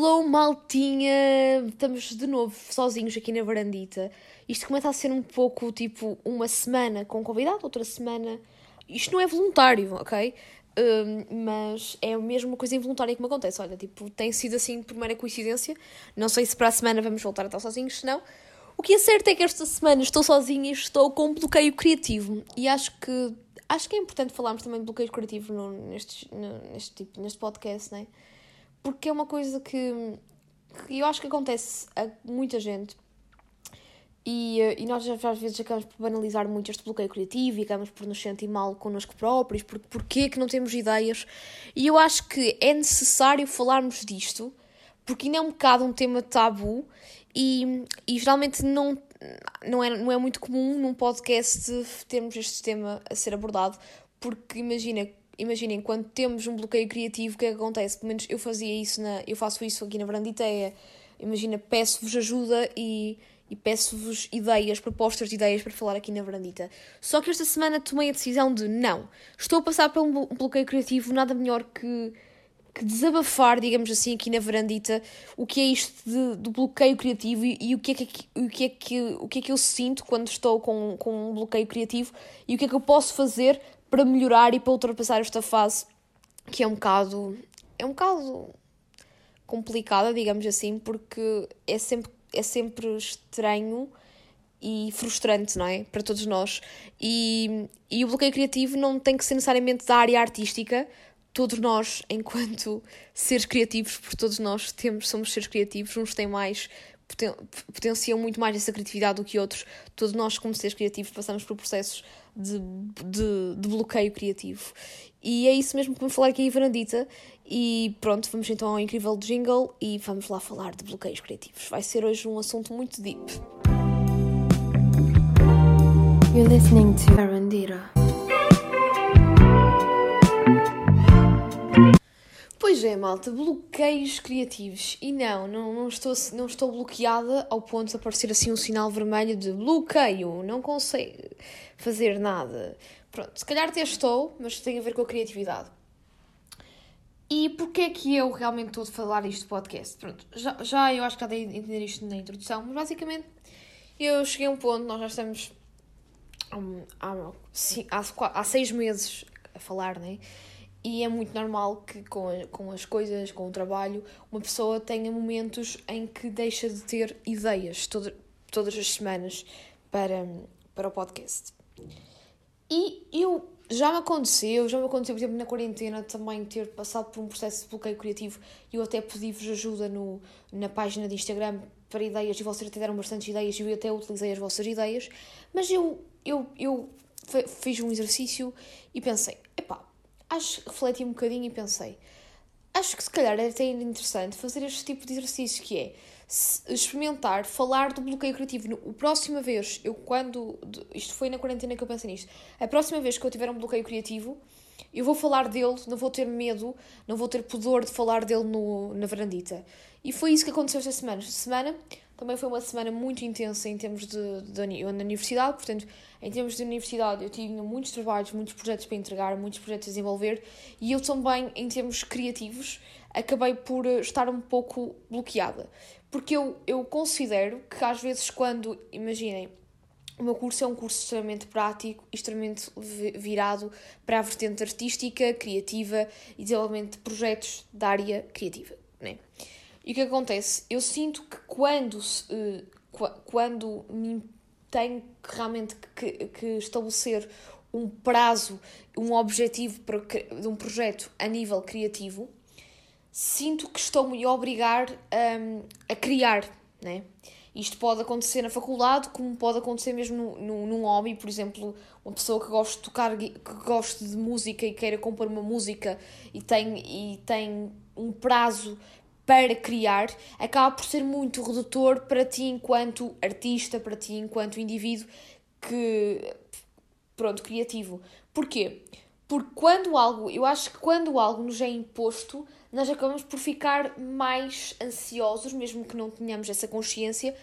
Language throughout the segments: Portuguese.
Hello, maltinha! Estamos de novo sozinhos aqui na varandita. Isto começa a ser um pouco tipo uma semana com convidado, outra semana. Isto não é voluntário, ok? Um, mas é mesmo uma coisa involuntária que me acontece. Olha, tipo, tem sido assim por mera coincidência. Não sei se para a semana vamos voltar a estar sozinhos, se não. O que é certo é que esta semana estou sozinha e estou com um bloqueio criativo. E acho que acho que é importante falarmos também de bloqueio criativo no, neste, no, neste, tipo, neste podcast, não é? Porque é uma coisa que, que eu acho que acontece a muita gente. E, eh, e nós às vezes acabamos por banalizar muito este bloqueio criativo e acabamos por nos sentir mal connosco próprios, porque porquê que não temos ideias. E eu acho que é necessário falarmos disto, porque ainda é um bocado um tema tabu e, e geralmente não, não, é, não é muito comum num podcast termos este tema a ser abordado, porque imagina, imaginem, quando temos um bloqueio criativo, o que é que acontece? Pelo menos eu fazia isso, na, eu faço isso aqui na Branditeia. Imagina, peço-vos ajuda e, e peço-vos ideias, propostas de ideias para falar aqui na Brandita. Só que esta semana tomei a decisão de não, estou a passar por um bloqueio criativo, nada melhor que, que desabafar, digamos assim, aqui na Verandita, o que é isto de, do bloqueio criativo e, e, o, que é que, o, que é que, o que é que eu sinto quando estou com, com um bloqueio criativo e o que é que eu posso fazer para melhorar e para ultrapassar esta fase que é um bocado é um bocado complicada, digamos assim, porque é sempre, é sempre estranho e frustrante, não é? Para todos nós. E, e o bloqueio criativo não tem que ser necessariamente da área artística. Todos nós, enquanto seres criativos, porque todos nós temos, somos seres criativos, uns têm mais poten potenciam muito mais essa criatividade do que outros. Todos nós, como seres criativos, passamos por processos de, de, de bloqueio criativo. E é isso mesmo que vamos falar aqui em Varandita. E pronto, vamos então ao incrível jingle e vamos lá falar de bloqueios criativos. Vai ser hoje um assunto muito deep. You're listening to Varandita. Pois é, malta, bloqueios criativos. E não, não, não, estou, não estou bloqueada ao ponto de aparecer assim um sinal vermelho de bloqueio, não consigo fazer nada. Pronto, se calhar até estou, mas tem a ver com a criatividade. E porquê é que eu realmente estou a falar isto de podcast? Pronto, já, já eu acho que já dei a entender isto na introdução, mas basicamente eu cheguei a um ponto, nós já estamos hum, há, há, há, seis meses a falar, né? E é muito normal que com, a, com as coisas, com o trabalho, uma pessoa tenha momentos em que deixa de ter ideias todo, todas as semanas para, para o podcast. E eu já me aconteceu, já me aconteceu, por exemplo, na quarentena também ter passado por um processo de bloqueio criativo e eu até pedi-vos ajuda no, na página de Instagram para ideias e vocês até deram bastantes ideias e eu até utilizei as vossas ideias, mas eu, eu, eu fiz um exercício e pensei, acho refleti um bocadinho e pensei, acho que se calhar é até interessante fazer este tipo de exercício que é experimentar falar do bloqueio criativo. A próxima vez, eu quando. Isto foi na quarentena que eu pensei nisto. A próxima vez que eu tiver um bloqueio criativo, eu vou falar dele, não vou ter medo, não vou ter pudor de falar dele no, na varandita. E foi isso que aconteceu esta semana. Esta semana também foi uma semana muito intensa em termos de, de, de universidade, portanto, em termos de universidade, eu tive muitos trabalhos, muitos projetos para entregar, muitos projetos a desenvolver e eu também, em termos criativos, acabei por eh, estar um pouco bloqueada. Porque eu, eu considero que às vezes, quando, imaginem, o meu curso é um curso extremamente prático, extremamente virado para a vertente artística, criativa e desenvolvimento de projetos da área criativa. Né? E o que acontece? Eu sinto que quando, uh, quando me tenho que realmente que, que estabelecer um prazo, um objetivo para, de um projeto a nível criativo, sinto que estou-me a obrigar um, a criar, né? Isto pode acontecer na faculdade, como pode acontecer mesmo no, no, num hobby, por exemplo, uma pessoa que gosta de tocar, que gosta de música e queira compor uma música e tem, e tem um prazo para criar acaba por ser muito redutor para ti enquanto artista, para ti enquanto indivíduo que pronto, criativo. Porquê? Porque quando algo, eu acho que quando algo nos é imposto, nós acabamos por ficar mais ansiosos, mesmo que não tenhamos essa consciência,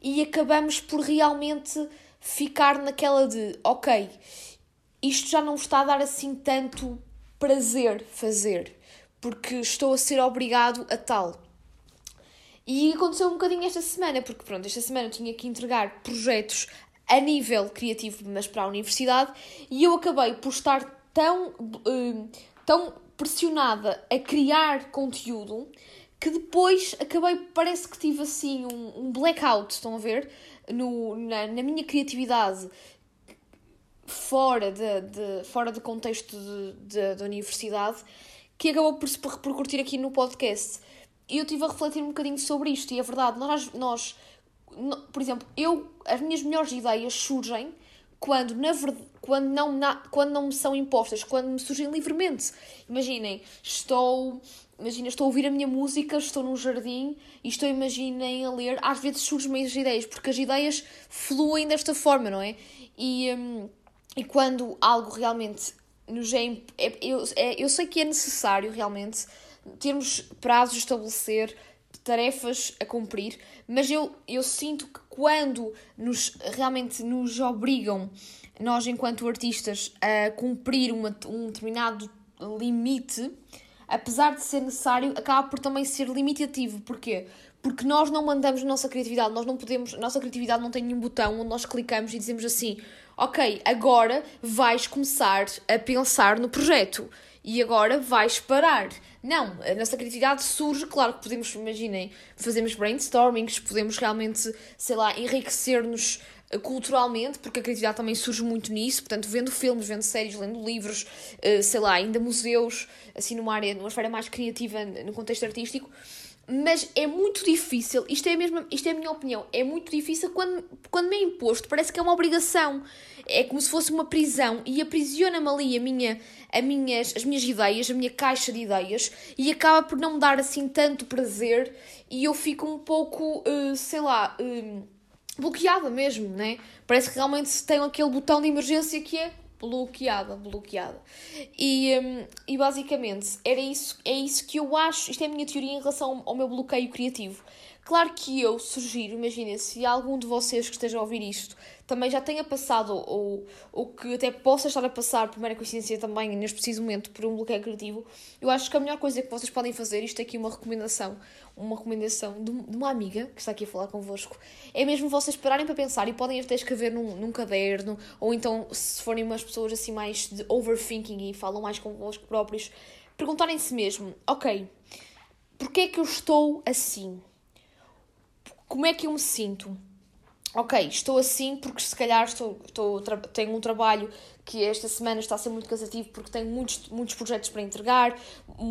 e acabamos por realmente ficar naquela de, ok, isto já não está a dar assim tanto prazer fazer porque estou a ser obrigado a tal. E aconteceu um bocadinho esta semana, porque pronto, esta semana eu tinha que entregar projetos a nível criativo, mas para a universidade, e eu acabei por estar tão, uh, tão pressionada a criar conteúdo que depois acabei, parece que tive assim um, um blackout, estão a ver? No, na, na minha criatividade fora de, de, fora de contexto da universidade que acabou por se repercutir aqui no podcast. E eu estive a refletir um bocadinho sobre isto, e é verdade, nós, nós por exemplo, eu, as minhas melhores ideias surgem quando, na verdade, quando, não, na, quando não me são impostas, quando me surgem livremente. Imaginem, estou, imagina, estou a ouvir a minha música, estou num jardim e estou, imaginem, a ler. Às vezes surgem as ideias, porque as ideias fluem desta forma, não é? E, hum, e quando algo realmente nos é, é, eu, é, eu sei que é necessário realmente termos prazos a estabelecer, tarefas a cumprir, mas eu, eu sinto que quando nos realmente nos obrigam, nós enquanto artistas, a cumprir uma, um determinado limite, apesar de ser necessário, acaba por também ser limitativo. Porquê? Porque nós não mandamos a nossa criatividade, nós não podemos, a nossa criatividade não tem nenhum botão onde nós clicamos e dizemos assim: ok, agora vais começar a pensar no projeto. E agora vais parar. Não, a nossa criatividade surge, claro que podemos, imaginem, fazemos brainstormings, podemos realmente, sei lá, enriquecer-nos eh, culturalmente, porque a criatividade também surge muito nisso, portanto, vendo filmes, vendo séries, lendo livros, eh, sei lá, ainda museus, assim numa área, numa esfera mais criativa no contexto artístico, mas é muito difícil, isto é, mesmo, isto é a minha opinião, é muito difícil quando, quando me é imposto, parece que é uma obrigação, é como se fosse uma prisão e aprisiona-me ali a minha, a minhas, as minhas ideias, a minha caixa de ideias e acaba por não me dar assim tanto prazer e eu fico um pouco, uh, sei lá, uh, bloqueada mesmo, né? Parece que realmente tenho aquele botão de emergência que é bloqueada, bloqueada. E, um, e basicamente era isso, é isso que eu acho, isto é a minha teoria em relação ao meu bloqueio criativo. Claro que eu sugiro, imaginem, se algum de vocês que esteja a ouvir isto também já tenha passado ou, ou que até possa estar a passar, por mera coincidência também, neste preciso momento, por um bloqueio criativo, eu acho que a melhor coisa que vocês podem fazer, isto é aqui uma recomendação, uma recomendação de, uma amiga que está aqui a falar convosco, é mesmo vocês pararem para pensar e podem até escrever num, num caderno, ou então, se forem umas pessoas assim mais de overthinking e falam mais convosco próprios, perguntarem-se mesmo, ok, porquê é que eu estou assim? Como é que eu me sinto? ok, estou assim porque se calhar estou, estou, tenho um trabalho que esta semana está a ser muito cansativo porque tenho muitos, muitos projetos para entregar,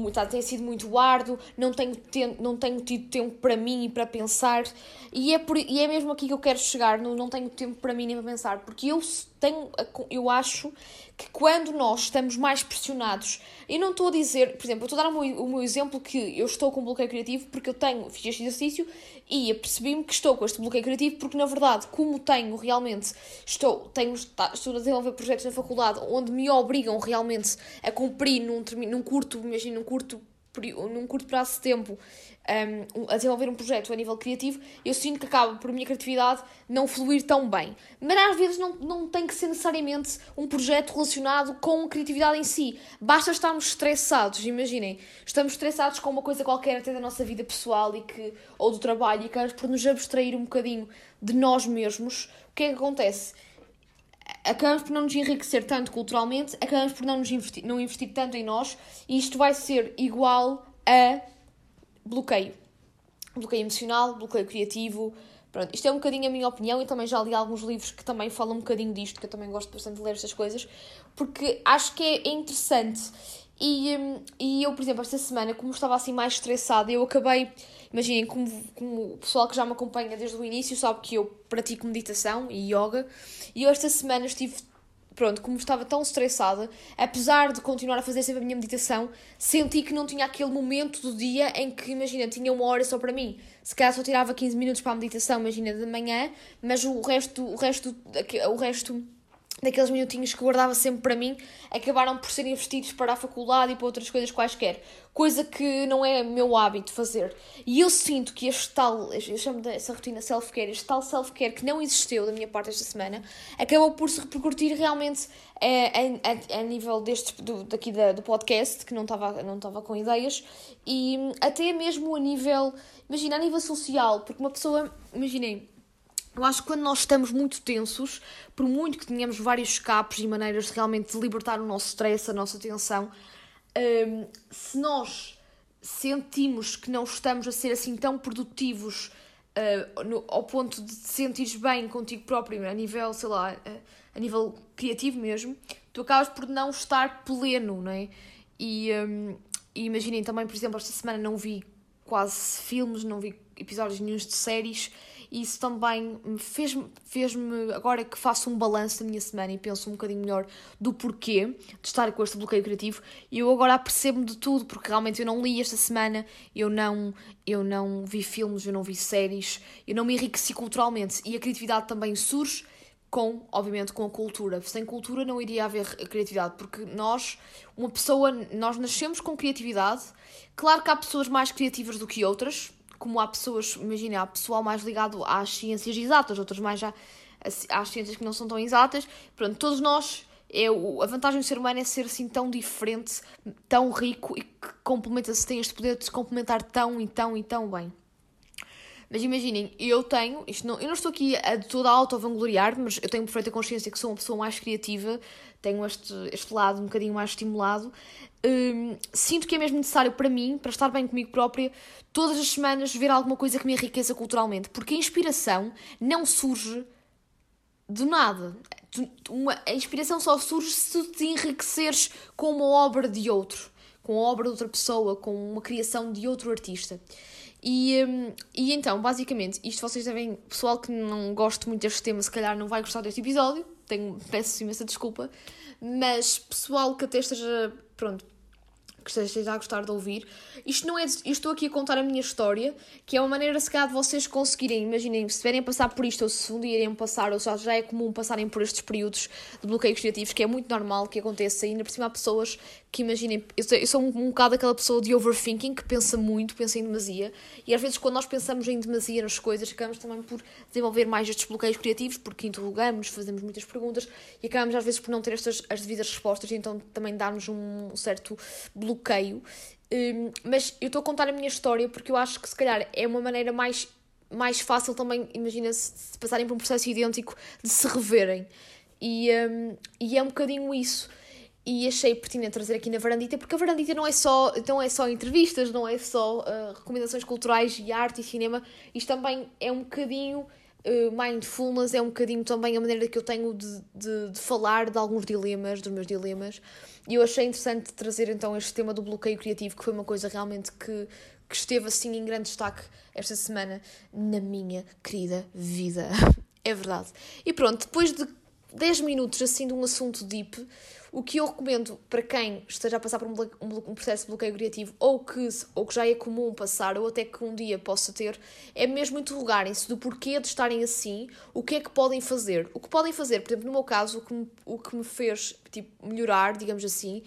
está, tem sido muito árduo, não tenho, não tenho tido tempo para mim e para pensar, e é, por, e é mesmo aqui que eu quero chegar, no não tenho tempo para mim nem para pensar, porque eu tenho, eu acho que quando nós estamos mais pressionados, eu não estou a dizer, por exemplo, eu estou a dar o meu, o meu exemplo que eu estou com bloqueio criativo porque eu tenho, fiz este exercício e apercebi-me que estou com este bloqueio criativo porque na verdade, como tenho realmente, estou, tenho, estou a desenvolver projetos na faculdade onde me obrigam realmente a cumprir num, num curto, imagina, num curto num curto prazo de tempo um, a desenvolver um projeto a nível criativo, eu sinto que acaba por minha criatividade não fluir tão bem. Mas às vezes não, não tem que ser necessariamente um projeto relacionado com a criatividade em si. Basta estarmos estressados, imaginem, estamos estressados com uma coisa qualquer até da nossa vida pessoal e que, ou do trabalho e acabamos por nos abstrair um bocadinho de nós mesmos. O que é que acontece? Acabamos por não nos enriquecer tanto culturalmente, acabamos por não, nos investir, não investir tanto em nós, e isto vai ser igual a bloqueio. Bloqueio emocional, bloqueio criativo. Pronto, isto é um bocadinho a minha opinião e também já li alguns livros que também falam um bocadinho disto, que eu também gosto bastante de ler estas coisas, porque acho que é interessante. E, hum, e eu, por exemplo, esta semana, como estava assim mais estressada, eu acabei Imaginem, como, como o pessoal que já me acompanha desde o início sabe que eu pratico meditação e yoga e eu esta semana estive pronto, como estava tão estressada, apesar de continuar a fazer sempre a minha meditação, senti que não tinha aquele momento do dia em que, imagina, tinha uma hora só para mim. Se calhar só tirava 15 minutos para a meditação, imagina, de manhã, mas o resto, o resto, o resto daqueles minutinhos que guardava sempre para mim, acabaram por ser investidos para a faculdade e para outras coisas quaisquer. Coisa que não é meu hábito fazer. E eu sinto que este tal, eu chamo dessa rotina self-care, este tal self-care que não existiu da minha parte esta semana, acabou por se repercutir realmente a, a, a nível deste, do, daqui da, do podcast, que não estava não com ideias, e até mesmo a nível, imagina, a nível social, porque uma pessoa, imaginem, eu acho que quando nós estamos muito tensos, por muito que tenhamos vários escapes e maneiras de realmente libertar o nosso stress, a nossa tensão, um, se nós sentimos que não estamos a ser assim tão produtivos uh, no, ao ponto de te sentires bem contigo próprio, a nível, sei lá, uh, a nível criativo mesmo, tu acabas por não estar pleno, não é? E, um, e imaginem também, por exemplo, esta semana não vi quase filmes, não vi episódios nenhum de séries e isso também fez-me, fez agora que faço um balanço da minha semana e penso um bocadinho melhor do porquê de estar com este bloqueio criativo, e eu agora apercebo-me de tudo, porque realmente eu não li esta semana, eu não, eu não vi filmes, eu não vi séries, eu não me enriqueci culturalmente, e a criatividade também surge com, obviamente, com a cultura. Sem cultura não iria haver criatividade, porque nós, uma pessoa, nós nascemos com criatividade. Claro que há pessoas mais criativas do que outras, como há pessoas, imagina, há pessoal mais ligado às ciências exatas, outros mais já às ciências que não são tão exatas. Pronto, todos nós, é, a vantagem do ser humano é ser assim tão diferente, tão rico e que complementa-se, tem este poder de se complementar tão e tão e tão bem. Mas imaginem, eu tenho, isto não, eu não estou aqui a toda a auto-vangloriar, mas eu tenho perfeita consciência que sou uma pessoa mais criativa, tenho este, este lado um bocadinho mais estimulado. Hum, sinto que é mesmo necessário para mim, para estar bem comigo própria, todas as semanas ver alguma coisa que me enriqueça culturalmente, porque a inspiração não surge do nada. Uma, a inspiração só surge se te enriqueceres com uma obra de outro, com a obra de outra pessoa, com uma criação de outro artista. E, um, e então, basicamente, isto vocês devem. Pessoal que não gosta muito deste tema, se calhar não vai gostar deste episódio, tenho, peço imensa desculpa, mas pessoal que até esteja. Pronto, que esteja a gostar de ouvir. Isto não é. Eu estou aqui a contar a minha história, que é uma maneira, se calhar, de vocês conseguirem. Imaginem, se estiverem a passar por isto, ou se um dia irem passar, ou se já é comum passarem por estes períodos de bloqueios criativos, que é muito normal que aconteça, ainda por cima há pessoas que imaginem. Eu sou, eu sou um, um bocado aquela pessoa de overthinking, que pensa muito, pensa em demasia, e às vezes, quando nós pensamos em demasia nas coisas, acabamos também por desenvolver mais estes bloqueios criativos, porque interrogamos, fazemos muitas perguntas, e acabamos às vezes por não ter estas as devidas respostas, e então também dá-nos um certo bloqueio bloqueio. Um, mas eu estou a contar a minha história porque eu acho que se calhar é uma maneira mais, mais fácil também, imagina-se, se passarem por um processo idêntico, de se reverem. E, um, e é um bocadinho isso. E achei pertinente trazer aqui na Varandita, porque a Varandita não é só, não é só entrevistas, não é só uh, recomendações culturais e arte e cinema, isto também é um bocadinho Uh, mindfulness é um bocadinho também a maneira que eu tenho de, de, de, falar de alguns dilemas, dos meus dilemas. E eu achei interessante trazer então este tema do bloqueio criativo, que foi uma coisa realmente que, que esteve assim em grande destaque esta semana na minha querida vida. é verdade. E pronto, depois de 10 minutos assim de um assunto deep, o que eu recomendo para quem esteja a passar por um, um, processo de bloqueio criativo ou que, ou que já é comum passar ou até que um dia possa ter, é mesmo interrogarem-se do porquê de estarem assim, o que é que podem fazer. O que podem fazer, por exemplo, no meu caso, o que me, o que me fez tipo, melhorar, digamos assim,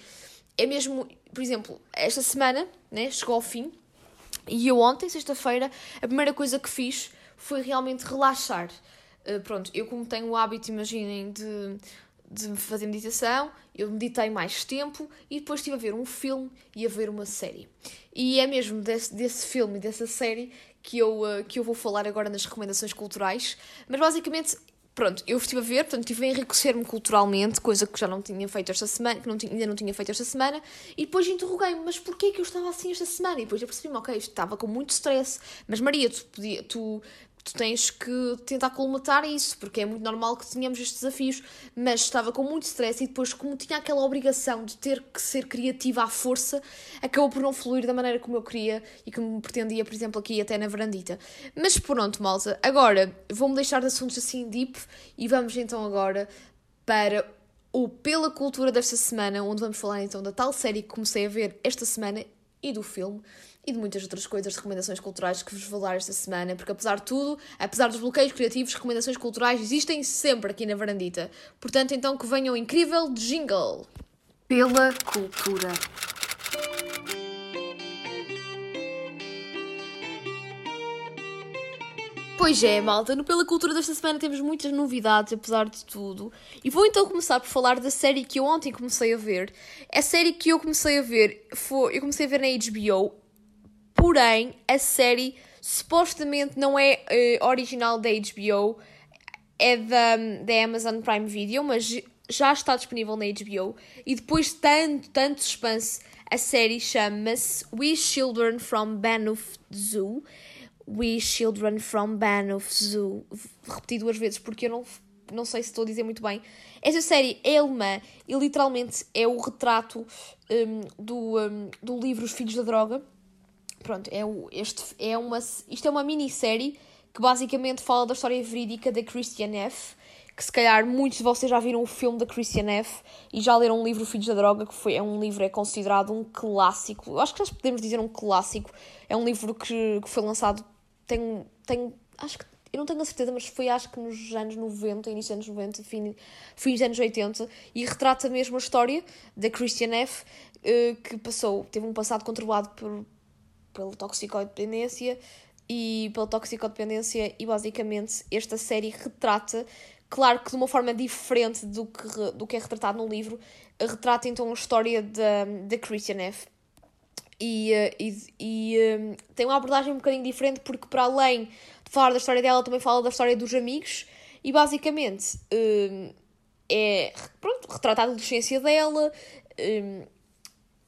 é mesmo, por exemplo, esta semana né, chegou ao fim e eu ontem, sexta-feira, a primeira coisa que fiz foi realmente relaxar. Uh, pronto, eu como tenho o hábito, imaginem, de de fazer meditação, eu meditei mais tempo e depois estive a ver um filme e a ver uma série. E é mesmo desse, desse filme e dessa série que eu, uh, que eu vou falar agora nas recomendações culturais. Mas basicamente, pronto, eu estive a ver, portanto, estive a enriquecer-me culturalmente, coisa que já não tinha feito esta semana, que não tinha, ainda não tinha feito esta semana, e depois interroguei-me, mas porquê que eu estava assim esta semana? E depois eu percebi-me, ok, estava com muito stress, mas Maria, tu, podia, tu tu tens que tentar colmatar isso, porque é muito normal que tenhamos estes desafios, mas estava com muito stress e depois, como tinha aquela obrigação de ter que ser criativa à força, acabou por não fluir da maneira como eu queria e como pretendia, por exemplo, aqui até na varandita. Mas pronto, malta, agora vou-me deixar de assuntos assim deep e vamos então agora para o Pela Cultura desta semana, onde vamos falar então da tal série que comecei a ver esta semana e do filme e de muitas outras coisas, de recomendações culturais que vos vou dar esta semana, porque apesar de tudo, apesar dos bloqueios criativos, recomendações culturais existem sempre aqui na varandita. Portanto, então que venha o incrível jingle. Pela cultura. Pois é, malta, no Pela Cultura desta semana temos muitas novidades, apesar de tudo. E vou então começar por falar da série que eu ontem comecei a ver. A série que eu comecei a ver foi. Eu comecei a ver na HBO, porém, a série supostamente não é uh, original da HBO, é da, da Amazon Prime Video, mas já está disponível na HBO. E depois de tanto, tanto suspense, a série chama-se We Children from Banff Zoo We Children from Banff Zoo. Repeti duas vezes porque eu não, não sei se estou a dizer muito bem. Esta série é alemã e literalmente é o retrato um, do, um, do livro Os Filhos da Droga. Pronto, é o, este é uma, isto é uma minissérie que basicamente fala da história verídica da Christian F. Que se calhar muitos de vocês já viram o filme da Christian F. e já leram o livro Filhos da Droga, que foi, é um livro é considerado um clássico. Eu acho que já podemos dizer um clássico. É um livro que, que foi lançado tenho, tenho, acho que, eu não tenho a certeza, mas foi acho que nos anos 90, início dos anos 90, fim, fim dos anos 80, e retrata mesmo a história da Christian F., eh, que passou, teve um passado controlado por, pela toxicodependência e pela toxicodependência e basicamente esta série retrata, claro que de uma forma diferente do que, do que é retratado no livro, retrata então a história da, da Christian F., e, eh, e, e um, tem uma abordagem um bocadinho diferente porque para além de falar da história dela também fala da história dos amigos e basicamente um, é pronto, retrata a adolescência dela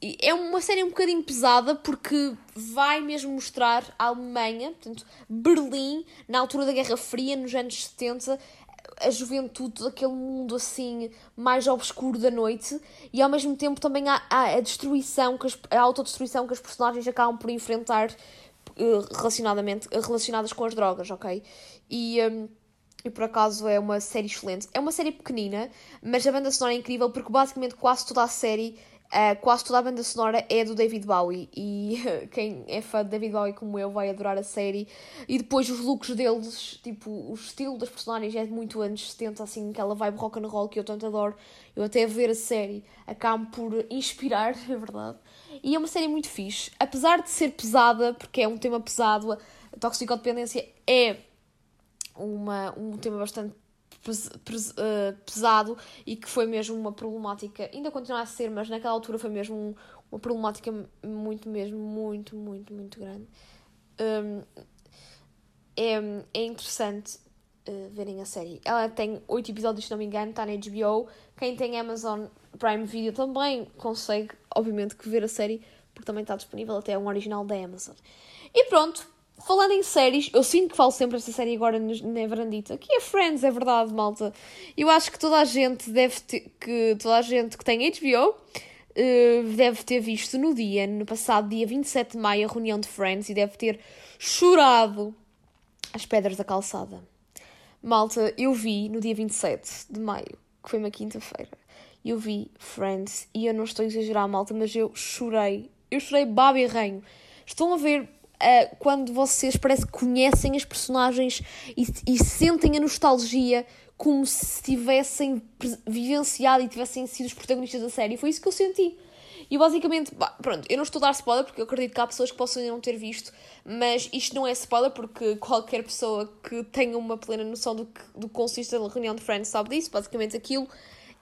é uma série um bocadinho pesada porque vai mesmo mostrar a Alemanha, portanto, Berlim, na altura da Guerra Fria, nos anos 70, a juventude daquele mundo assim mais obscuro da noite e ao mesmo tempo também há, há a destruição, que as, a autodestruição que as personagens acabam por enfrentar uh, relacionadamente, relacionadas com as drogas, ok? E, um, e por acaso é uma série excelente. É uma série pequenina, mas a banda sonora é incrível porque basicamente quase toda a série Uh, quase toda a banda sonora é do David Bowie e quem é fã de David Bowie como eu vai adorar a série. E depois os looks deles, tipo, o estilo das personagens é muito anos 70, assim, aquela vibe rock and roll que eu tanto adoro. Eu até ver a série acabo por inspirar, é verdade. E é uma série muito fixe, apesar de ser pesada, porque é um tema pesado a toxicodependência é uma, um tema bastante eh, pesado e que foi mesmo uma problemática, ainda continua a ser, mas naquela altura foi mesmo uma problemática muito, mesmo, muito, muito, muito grande. Um, é, é interessante uh, verem a série. Ela tem 8 episódios, se não me engano, está na HBO. Quem tem Amazon Prime Video também consegue, obviamente, que ver a série, porque também está disponível até um original da Amazon. E pronto, Falando em séries, eu sinto que falo sempre esta série agora na Verandita, que é Friends, é verdade, malta. Eu acho que toda a gente deve ter, que toda a gente que tem HBO eh, deve ter visto no dia, no passado dia 27 de maio, a reunião de Friends e deve ter chorado as pedras da calçada. Malta, eu vi no dia 27 de maio, que foi uma quinta-feira, eu vi Friends e eu não estou a exagerar, malta, mas eu chorei. Eu chorei baba e ranho. Estão a ver uh, quando vocês parece que conhecem as personagens e, e sentem a nostalgia como se tivessem vivenciado e tivessem sido os protagonistas da série. Foi isso que eu senti. E basicamente, pronto, eu não estou a dar spoiler porque eu acredito que há pessoas que possam ainda não ter visto, mas isto não é spoiler porque qualquer pessoa que tenha uma plena noção do que, do que consiste a reunião de Friends sabe disso. Basicamente, aquilo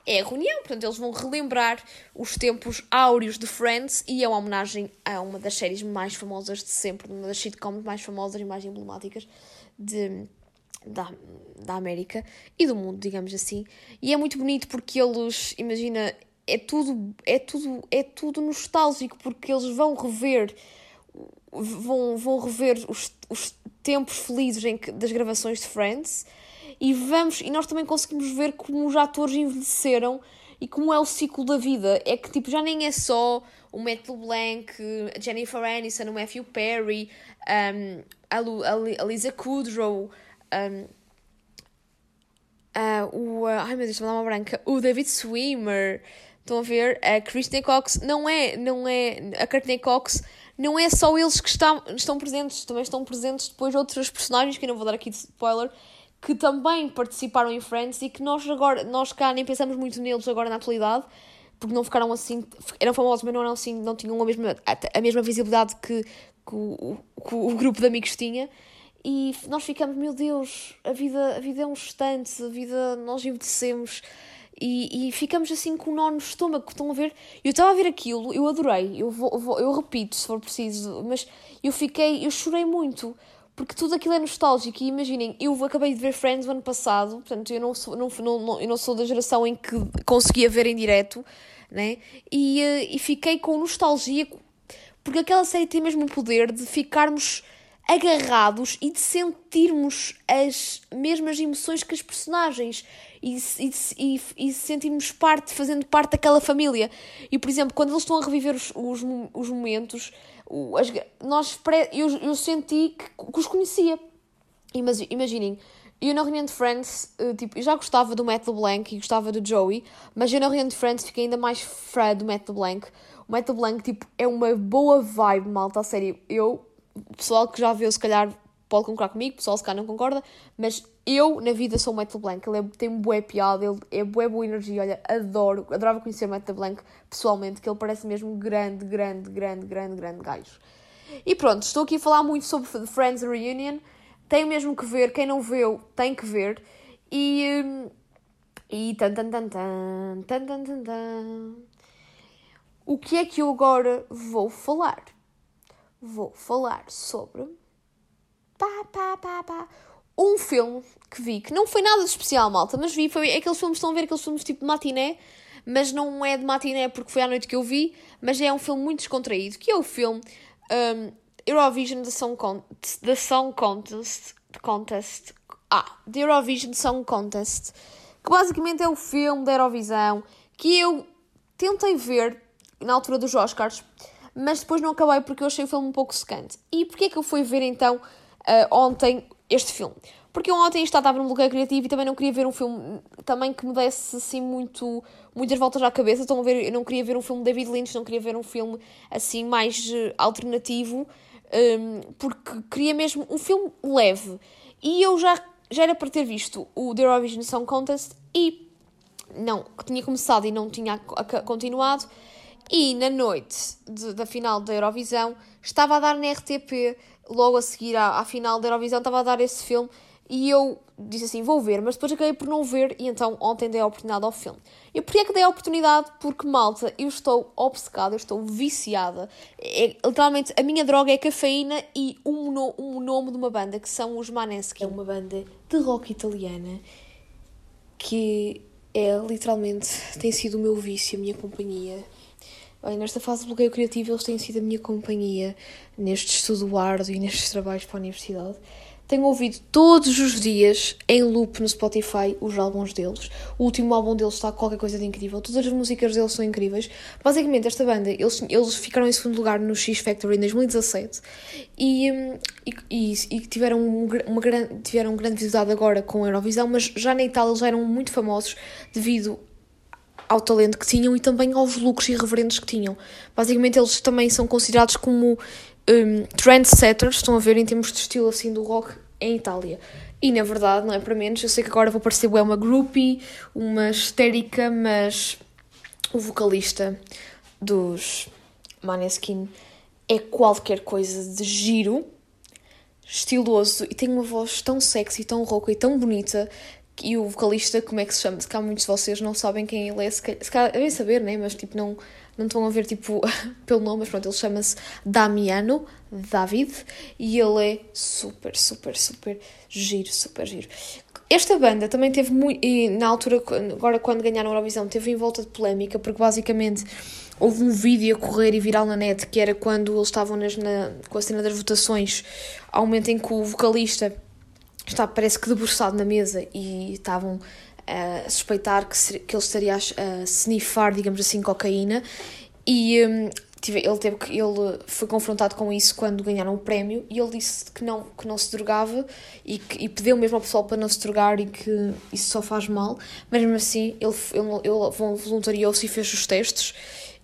é a reunião, portanto, eles vão relembrar os tempos áureos de Friends e é uma homenagem a uma das séries mais famosas de sempre, uma das sitcoms mais famosas e mais emblemáticas de, da, da América e do mundo, digamos assim. E é muito bonito porque eles, imagina, é tudo, é tudo, é tudo nostálgico porque eles vão rever vão, vão rever os, os tempos felizes em que, das gravações de Friends e vamos e nós também conseguimos ver como os atores envelheceram e como é o ciclo da vida. É que tipo, já nem é só o Matt LeBlanc, a Jennifer Aniston, o Matthew Perry, um, a, Lu, a, Lisa Kudrow, um, o, ai meu Deus, uma branca, o David Swimmer. Estão a ver? A Christine Cox não é, não é, a Courtney Cox não é só eles que estão, estão presentes, também estão presentes depois outros personagens, que eu não vou dar aqui de spoiler, que também participaram em Friends e que nós agora, nós cá nem pensamos muito neles agora na atualidade, porque não ficaram assim, eram famosos, mas não eram assim, não tinham a mesma, a mesma visibilidade que, que, o, que o grupo de amigos tinha. E nós ficamos, meu Deus, a vida, a vida é um instante, a vida, nós envelhecemos e, e ficamos assim com o nó no estômago. Estão a ver? Eu estava a ver aquilo, eu adorei, eu, vou, eu repito se for preciso, mas eu fiquei, eu chorei muito porque tudo aquilo é nostálgico e imaginem, eu acabei de ver Friends o ano passado, portanto eu não sou, não, não, eu não sou da geração em que conseguia ver em direto, né? E, eh, e fiquei com nostalgia, porque aquela série tem mesmo o poder de ficarmos agarrados e de sentirmos as mesmas emoções que as personagens e, e, e, sentirmos parte, fazendo parte daquela família. E, por exemplo, quando eles estão a reviver os, os, os momentos, as, nós, eu, eu senti que, que os conhecia. Imaginem, eu na reunião de Friends, eh, tipo, eu já gostava do Matt LeBlanc e gostava do Joey, mas eu na reunião de Friends fiquei ainda mais fã do Matt LeBlanc. O Matt LeBlanc, tipo, é uma boa vibe, malta, a sério. Eu, o pessoal que já viu, se calhar pode concordar comigo, o pessoal se calhar não concorda, mas eu, na vida, sou o Matt LeBlanc. Ele é, tem bué piada, ele é bué boa energia. Olha, adoro, adorava conhecer o Matt LeBlanc pessoalmente, que ele parece mesmo grande, grande, grande, grande, grande gajo. E pronto, estou aqui a falar muito sobre Friends Reunion. Tem mesmo que ver, quem não viu, tem que ver. E. Hum, e. Tan, tan, tan, tan, tan, tan, tan. O que é que eu agora vou falar? Vou falar sobre. Pá, pá, pá, pá um filme que vi, que não foi nada de especial, malta, mas vi, foi aqueles filmes, estão a ver aqueles filmes tipo de matiné, mas não é de matiné porque foi à noite que eu vi, mas é um filme muito descontraído, que é o filme um, Eurovision The Song, Con The Song Contest, Contest, ah, The Eurovision Song Contest, que basicamente é o filme da Eurovisão, que eu tentei ver na altura dos Oscars, mas depois não acabei porque eu achei o filme um pouco secante. E porquê é que eu fui ver então uh, ontem este filme. Porque eu ontem estava num bloqueio criativo e também não queria ver um filme também que me desse assim muito, muitas voltas à cabeça. Estão a ver, eu não queria ver um filme de David Lynch, não queria ver um filme assim mais uh, alternativo, um, porque queria mesmo um filme leve. E eu já, já era para ter visto o The Eurovision Song Contest e não, que tinha começado e não tinha continuado. E na noite de, da final da Eurovisão estava a dar na RTP logo a seguir à, à final da Eurovisão, estava a dar esse filme e eu disse assim, vou ver, mas depois acabei por não ver e então ontem dei a oportunidade ao filme. E porquê é que dei a oportunidade? Porque, malta, eu estou obcecada, eu estou viciada. É, literalmente, a minha droga é cafeína e um, no, um nome de uma banda, que são os Maneskin. É uma banda de rock italiana que é, literalmente, tem sido o meu vício, a minha companhia. Olha, nesta fase de bloqueio criativo, eles têm sido a minha companhia neste estudo árduo e nestes trabalhos para a universidade. Tenho ouvido todos os dias, em loop no Spotify, os álbuns deles. O último álbum deles está qualquer coisa de incrível. Todas as músicas deles são incríveis. Basicamente, esta banda, eles, eles ficaram em segundo lugar no X Factory em 2017 e, hum, e, e, tiveram, uma grande, tiveram grande visibilidade agora com a Eurovisão, mas já na Itália eles eram muito famosos devido ao talento que tinham e também aos lucros irreverentes que tinham. Basicamente, eles também são considerados como um, trendsetters, estão a ver, em termos de estilo assim do rock em Itália. E na verdade, não é para menos, eu sei que agora vou parecer é uma groupie, uma histérica, mas o vocalista dos Maneskin é qualquer coisa de giro, estiloso e tem uma voz tão sexy, tão rouca e tão bonita e o vocalista, como é que se chama? Se cá muitos de vocês não sabem quem ele é, se calhar, se calhar devem saber, né? Mas tipo, não, não estão a ver tipo pelo nome, mas pronto, ele chama-se Damiano David e ele é super, super, super giro, super giro. Esta banda também teve muito, e na altura, agora quando ganharam a Eurovisão, teve em volta de polémica, porque basicamente houve um vídeo a correr e viral na net que era quando eles estavam nas, na, com a cena das votações, ao momento em que o vocalista está, parece que debruçado na mesa e estavam a suspeitar que, que ele estaria a, snifar, digamos assim, cocaína. E um, ele, teve, ele foi confrontado com isso quando ganharam o prémio e ele disse que não, que não se drogava e, que, e pediu mesmo ao pessoal para não se drogar e que isso só faz mal, mas mesmo assim ele, ele, ele voluntariou-se e fez os testes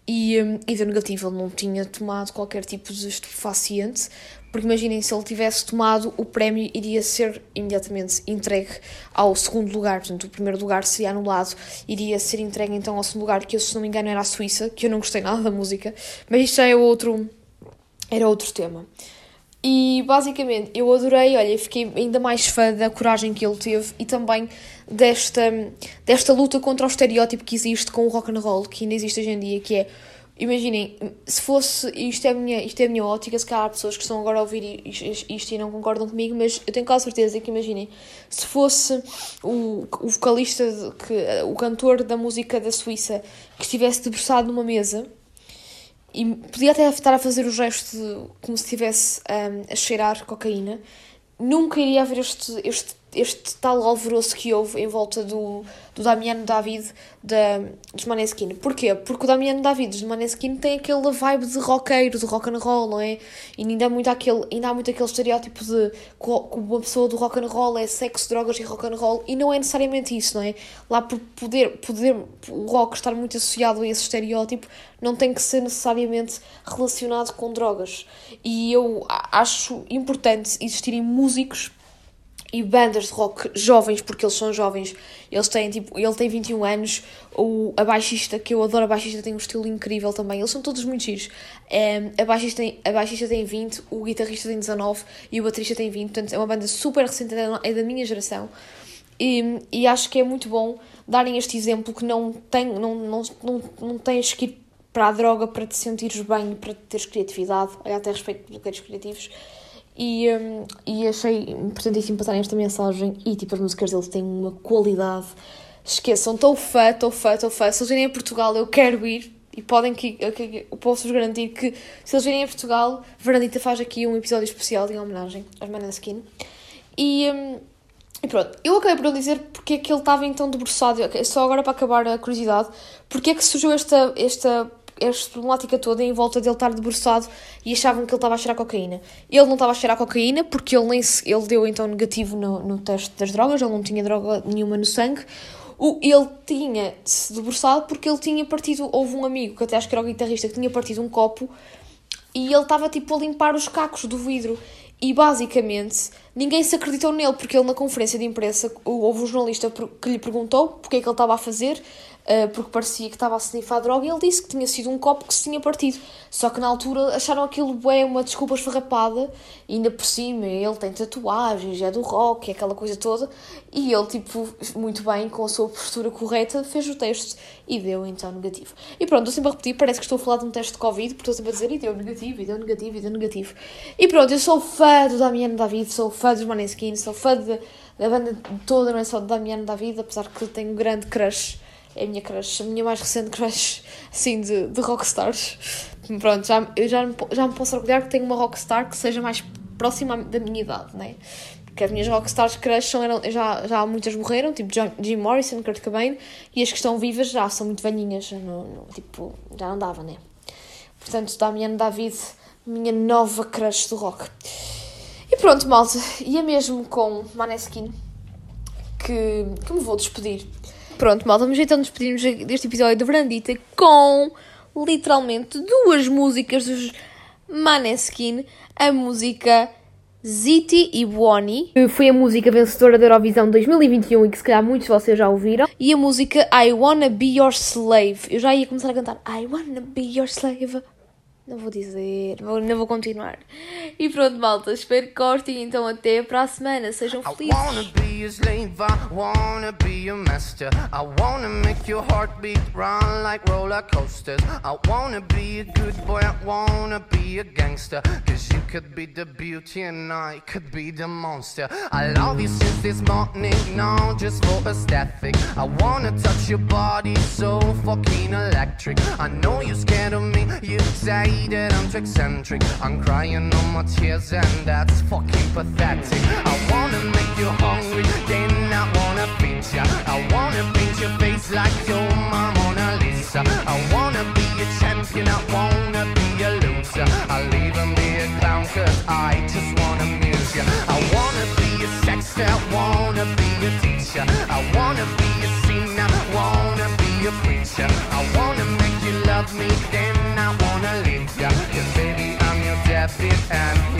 E, um, e deu negativo, ele não tinha tomado qualquer tipo de estupefaciente, porque imaginem, se ele tivesse tomado, o prémio iria ser imediatamente entregue ao segundo lugar. Portanto, o primeiro lugar seria anulado, iria ser entregue então ao segundo lugar, que eu, se não me engano, era a Suíça, que eu não gostei nada da música, mas isto já é outro, era outro tema. E basicamente eu adorei, olha, fiquei ainda mais fã da coragem que ele teve e também desta, desta luta contra o estereótipo que existe com o rock and roll, que ainda existe hoje em dia, que é, imaginem, se fosse, isto é a minha, isto é a minha ótica, se calhar há pessoas que estão agora a ouvir isto, e não concordam comigo, mas eu tenho quase certeza que, imaginem, se fosse o, o vocalista, de, que, o cantor da música da Suíça que estivesse debruçado numa mesa e podia até estar a fazer o gesto de, como se estivesse um, a cheirar cocaína, nunca iria haver este, este este tal alvoroço que houve em volta do, do Damiano David da, dos Maneskin. Porquê? Porque o Damiano David dos Maneskin tem aquele vibe de roqueiro, de rock and roll, não é? E ainda há muito aquele, ainda há muito aquele estereótipo de que uma pessoa do rock and roll é sexo, drogas e rock and roll, e não é necessariamente isso, não é? Lá por poder, poder o rock estar muito associado a esse estereótipo, não tem que ser necessariamente relacionado com drogas. E eu acho importante existirem músicos e bandas de rock jovens, porque eles são jovens, eles têm tipo, ele tem 21 anos, o, a baixista, que eu adoro a baixista, tem um estilo incrível também, eles são todos muito giros. Um, a, baixista tem, a baixista tem 20, o guitarrista tem 19 e o baterista tem 20, portanto é uma banda super recente, é da minha geração. E, e acho que é muito bom darem este exemplo que não, tem, não, não, não, não tens que ir para a droga para te sentires bem, para teres criatividade, até respeito de bloqueios criativos e, um, e achei importantíssimo passar esta mensagem. E tipo, as músicas deles têm uma qualidade. Esqueçam, estou fã, estou fã, estou fã. Se eles virem a Portugal, eu quero ir. E podem que, eu posso-vos garantir que se eles virem a Portugal, Verandita faz aqui um episódio especial em homenagem aos Maneskin. E, um, e pronto, eu acabei por dizer porque é que ele estava então debruçado. Só agora para acabar a curiosidade, porque é que surgiu esta, esta esta problemática toda em volta dele estar debruçado e achavam que ele estava a cheirar cocaína. Ele não estava a cheirar cocaína porque ele, nem se, ele deu então negativo no, no teste das drogas, ele não tinha droga nenhuma no sangue. O, ele tinha se debruçado porque ele tinha partido. Houve um amigo que até acho que era o guitarrista que tinha partido um copo e ele estava tipo a limpar os cacos do vidro. E basicamente ninguém se acreditou nele porque ele na conferência de imprensa houve um jornalista que lhe perguntou porque é que ele estava a fazer uh, porque parecia que estava a snifar droga, e ele disse que tinha sido um copo que se tinha partido. Só que na altura acharam aquilo bem uma desculpa esfarrapada, e ainda por cima ele tem tatuagens, é do rock, é aquela coisa toda, e ele, tipo, muito bem, com a sua postura correta, fez o teste e deu então negativo. E pronto, eu sempre a repetir, parece que estou a falar de um teste de Covid, porque estou sempre a dizer e deu negativo, e deu negativo, e deu negativo. E pronto, eu sou fã do Damiano David, sou fã dos Maneskin, sou fã de, da banda toda, não é só do Damiano David, apesar que tenho um grande crush é a minha crush, a minha mais recente crush, assim, de, de rockstars. Pronto, já, eu já, já me posso orgulhar que tenho uma rockstar que seja mais próxima da minha idade, né? Porque as minhas rockstars crush eram, já, já muitas morreram, tipo Jim Morrison, Kurt Cobain, e as que estão vivas já são muito velhinhas, não, não, tipo, já não dava, né? Portanto, Damiano David, minha nova crush do rock. E pronto, malta, e é mesmo com Maneskin que, que me vou despedir. Pronto, malta, vamos então despedirmos deste episódio da Brandita com literalmente duas músicas dos Maneskin. A música Ziti e Buoni, foi a música vencedora da Eurovisão 2021 e que se calhar muitos de vocês já ouviram. E a música I Wanna Be Your Slave. Eu já ia começar a cantar I Wanna Be Your Slave. Não vou dizer, vou, não vou continuar. E pronto, malta, espero que gostem. Então, até para a semana. Sejam felizes. I wanna be a slave, I wanna be a master. I wanna make your heartbeat run like roller coasters. I wanna be a good boy, I wanna be a gangster. Cause you could be the beauty and I could be the monster. I love you since this morning, no, just for aesthetic. I wanna touch your body so fucking electric. I know you're scared of me, you say I'm eccentric. I'm crying on my tears, and that's fucking pathetic. I wanna make you hungry, then I wanna feed ya. I wanna paint your face like your Mona Lisa. I wanna be a champion, I wanna be a loser. I'll even be a clown, cause I just wanna amuse ya. I wanna be a sexter, I wanna be a teacher. I wanna be a singer, I wanna be a preacher. I wanna make you love me, and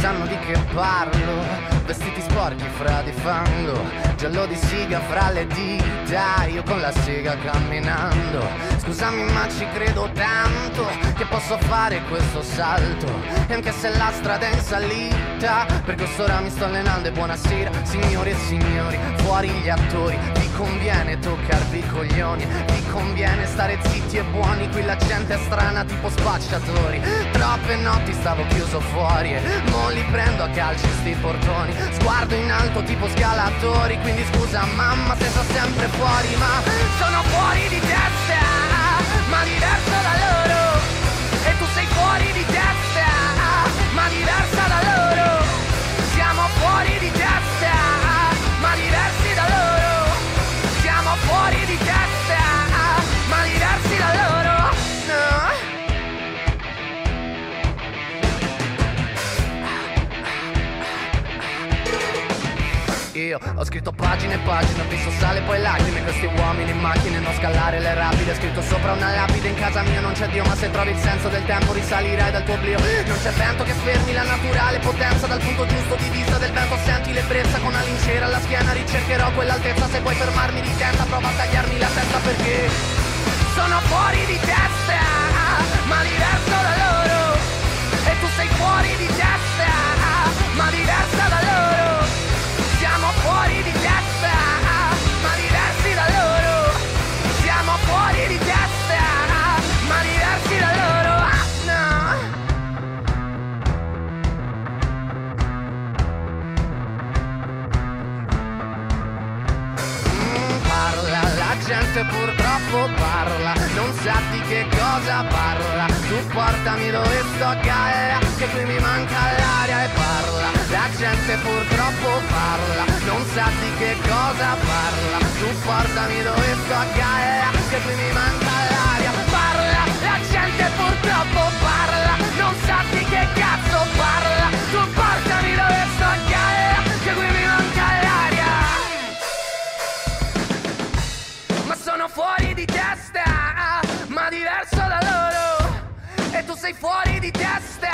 Sanno di che parlo. Vestiti sporchi fra di fango. Giallo di siga fra le dita. Io con la sega camminando. Scusami ma ci credo tanto Che posso fare questo salto. E anche se la strada è in salita Per quest'ora mi sto allenando e buonasera Signori e signori, fuori gli attori. Vi conviene toccarvi i coglioni Vi conviene stare zitti e buoni Qui la gente è strana tipo spacciatori. Troppe notti stavo chiuso fuori E mo li prendo a calci sti portoni. Sguardo in alto tipo scalatori Quindi scusa mamma se sto sempre fuori Ma sono fuori di testa Imaginar solo Io. Ho scritto pagine e pagine, ho visto sale e poi lacrime. Questi uomini in macchine, non scalare le rapide. Scritto sopra una lapide, in casa mia non c'è Dio Ma se trovi il senso del tempo risalirai dal tuo oblio. Non c'è vento che fermi la naturale potenza. Dal punto giusto di vista del vento senti l'ebbrezza. Con una lincera alla schiena ricercherò quell'altezza. Se vuoi fermarmi di testa prova a tagliarmi la testa perché Sono fuori di testa, ma diverso da loro. E tu sei fuori di testa, ma diversa da loro fuori di testa, ma diversi da loro. Siamo fuori di testa, ma diversi da loro. Ah, no. Mm, parla, la gente purtroppo parla, non sa di che cosa parla. Tu portami dove sto a che qui mi manca l'aria gente purtroppo parla, non sa di che cosa parla. Tu portami dove sto a galla, che qui mi manca l'aria. Parla, la gente purtroppo parla, non sa di che cazzo parla. Tu portami dove sto a galla, che qui mi manca l'aria ma sono fuori di testa, ma diverso da loro. E tu sei fuori di testa,